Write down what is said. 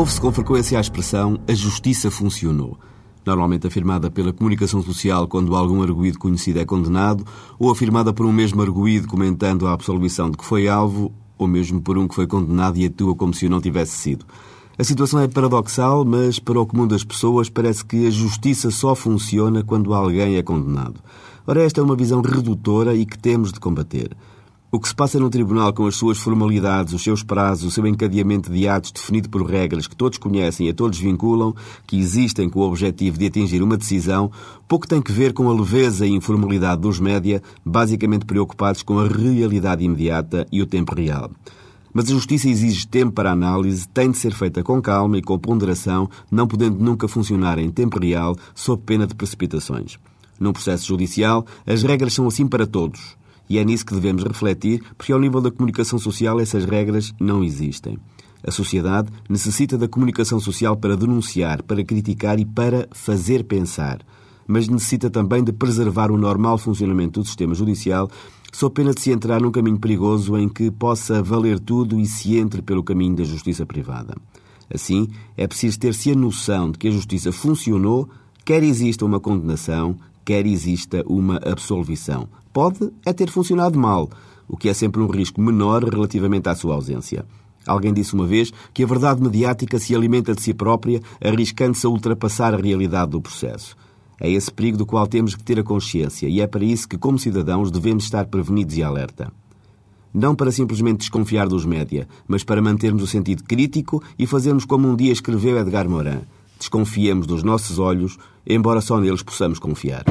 Ouve-se com frequência a expressão a justiça funcionou. Normalmente afirmada pela comunicação social quando algum arguído conhecido é condenado, ou afirmada por um mesmo arguído comentando a absolvição de que foi alvo, ou mesmo por um que foi condenado e atua como se o não tivesse sido. A situação é paradoxal, mas para o comum das pessoas parece que a justiça só funciona quando alguém é condenado. Ora, esta é uma visão redutora e que temos de combater. O que se passa num tribunal com as suas formalidades, os seus prazos, o seu encadeamento de atos definido por regras que todos conhecem e a todos vinculam, que existem com o objetivo de atingir uma decisão, pouco tem que ver com a leveza e informalidade dos média, basicamente preocupados com a realidade imediata e o tempo real. Mas a justiça exige tempo para análise, tem de ser feita com calma e com ponderação, não podendo nunca funcionar em tempo real, sob pena de precipitações. Num processo judicial, as regras são assim para todos e é nisso que devemos refletir, porque ao nível da comunicação social essas regras não existem. A sociedade necessita da comunicação social para denunciar, para criticar e para fazer pensar. Mas necessita também de preservar o normal funcionamento do sistema judicial, sob pena de se entrar num caminho perigoso em que possa valer tudo e se entre pelo caminho da justiça privada. Assim, é preciso ter-se a noção de que a justiça funcionou, quer exista uma condenação, quer exista uma absolvição. Pode é ter funcionado mal, o que é sempre um risco menor relativamente à sua ausência. Alguém disse uma vez que a verdade mediática se alimenta de si própria, arriscando-se a ultrapassar a realidade do processo. É esse perigo do qual temos que ter a consciência e é para isso que, como cidadãos, devemos estar prevenidos e alerta. Não para simplesmente desconfiar dos média, mas para mantermos o sentido crítico e fazermos como um dia escreveu Edgar Morin. Desconfiemos dos nossos olhos, embora só neles possamos confiar.